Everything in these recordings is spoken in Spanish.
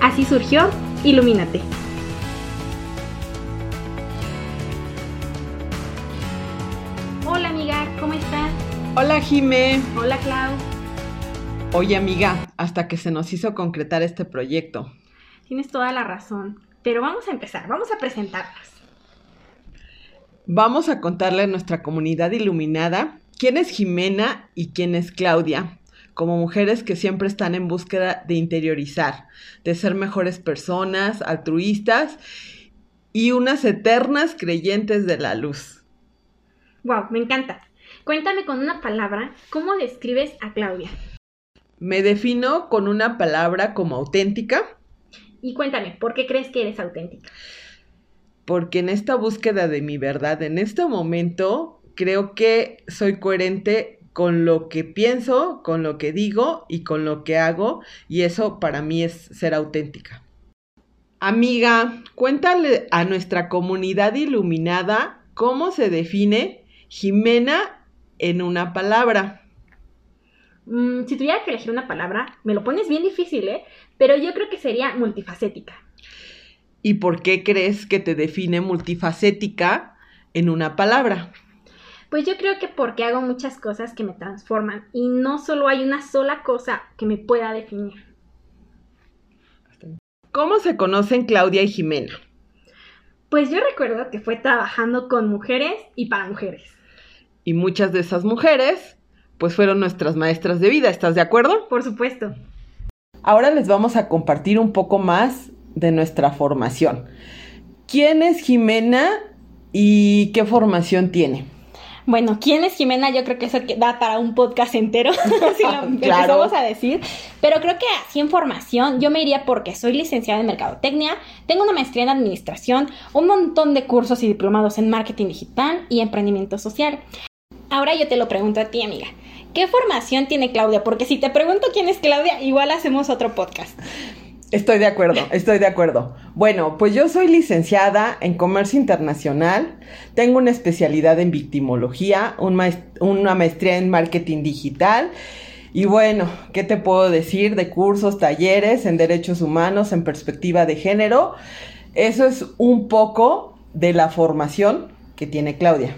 Así surgió Ilumínate. Hola amiga, ¿cómo estás? Hola Jime. Hola Clau. Oye amiga, hasta que se nos hizo concretar este proyecto. Tienes toda la razón, pero vamos a empezar, vamos a presentarnos. Vamos a contarle a nuestra comunidad iluminada quién es Jimena y quién es Claudia, como mujeres que siempre están en búsqueda de interiorizar, de ser mejores personas, altruistas y unas eternas creyentes de la luz. Wow, me encanta. Cuéntame con una palabra cómo describes a Claudia. Me defino con una palabra como auténtica. Y cuéntame, ¿por qué crees que eres auténtica? porque en esta búsqueda de mi verdad, en este momento, creo que soy coherente con lo que pienso, con lo que digo y con lo que hago, y eso para mí es ser auténtica. Amiga, cuéntale a nuestra comunidad iluminada cómo se define Jimena en una palabra. Mm, si tuviera que elegir una palabra, me lo pones bien difícil, ¿eh? Pero yo creo que sería multifacética. ¿Y por qué crees que te define multifacética en una palabra? Pues yo creo que porque hago muchas cosas que me transforman y no solo hay una sola cosa que me pueda definir. ¿Cómo se conocen Claudia y Jimena? Pues yo recuerdo que fue trabajando con mujeres y para mujeres. Y muchas de esas mujeres, pues fueron nuestras maestras de vida, ¿estás de acuerdo? Por supuesto. Ahora les vamos a compartir un poco más de nuestra formación. ¿Quién es Jimena y qué formación tiene? Bueno, ¿quién es Jimena? Yo creo que eso da para un podcast entero, si lo empezamos a decir. Pero creo que así en formación yo me iría porque soy licenciada en Mercadotecnia, tengo una maestría en Administración, un montón de cursos y diplomados en Marketing Digital y Emprendimiento Social. Ahora yo te lo pregunto a ti, amiga. ¿Qué formación tiene Claudia? Porque si te pregunto quién es Claudia, igual hacemos otro podcast. Estoy de acuerdo, estoy de acuerdo. Bueno, pues yo soy licenciada en Comercio Internacional, tengo una especialidad en victimología, una maestría en Marketing Digital y bueno, ¿qué te puedo decir de cursos, talleres en derechos humanos, en perspectiva de género? Eso es un poco de la formación que tiene Claudia.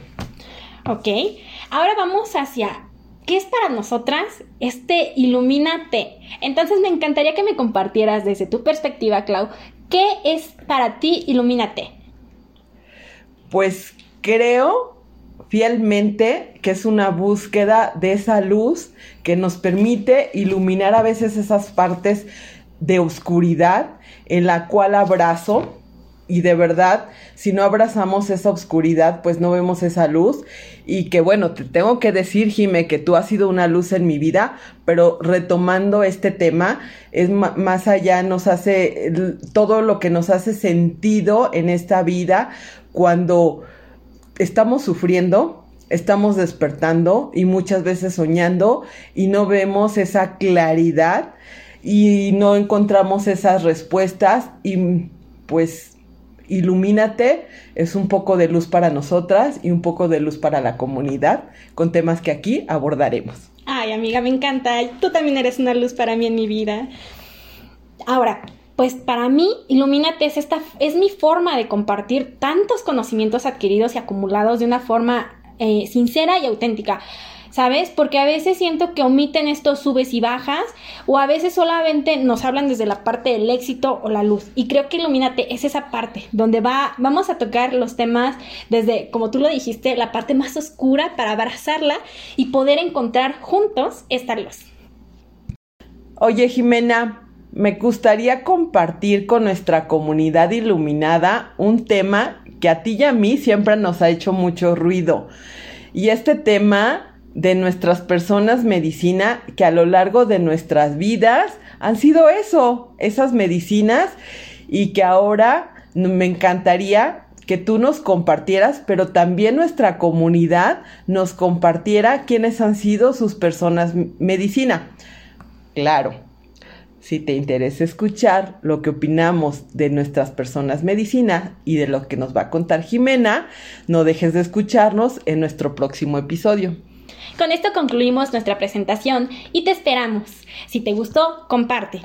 Ok, ahora vamos hacia ¿Qué es para nosotras este Ilumínate? Entonces me encantaría que me compartieras desde tu perspectiva, Clau, ¿qué es para ti Ilumínate? Pues creo fielmente que es una búsqueda de esa luz que nos permite iluminar a veces esas partes de oscuridad en la cual abrazo y de verdad, si no abrazamos esa oscuridad, pues no vemos esa luz. Y que bueno, te tengo que decir, Jime, que tú has sido una luz en mi vida, pero retomando este tema, es más allá, nos hace todo lo que nos hace sentido en esta vida cuando estamos sufriendo, estamos despertando y muchas veces soñando y no vemos esa claridad y no encontramos esas respuestas y pues Ilumínate es un poco de luz para nosotras y un poco de luz para la comunidad con temas que aquí abordaremos. Ay, amiga, me encanta. Tú también eres una luz para mí en mi vida. Ahora, pues para mí, Ilumínate es, esta, es mi forma de compartir tantos conocimientos adquiridos y acumulados de una forma eh, sincera y auténtica. ¿Sabes? Porque a veces siento que omiten estos subes y bajas o a veces solamente nos hablan desde la parte del éxito o la luz. Y creo que Ilumínate es esa parte donde va, vamos a tocar los temas desde, como tú lo dijiste, la parte más oscura para abrazarla y poder encontrar juntos esta luz. Oye, Jimena, me gustaría compartir con nuestra comunidad iluminada un tema que a ti y a mí siempre nos ha hecho mucho ruido. Y este tema de nuestras personas medicina que a lo largo de nuestras vidas han sido eso, esas medicinas y que ahora me encantaría que tú nos compartieras, pero también nuestra comunidad nos compartiera quiénes han sido sus personas medicina. Claro, si te interesa escuchar lo que opinamos de nuestras personas medicina y de lo que nos va a contar Jimena, no dejes de escucharnos en nuestro próximo episodio. Con esto concluimos nuestra presentación y te esperamos. Si te gustó, comparte.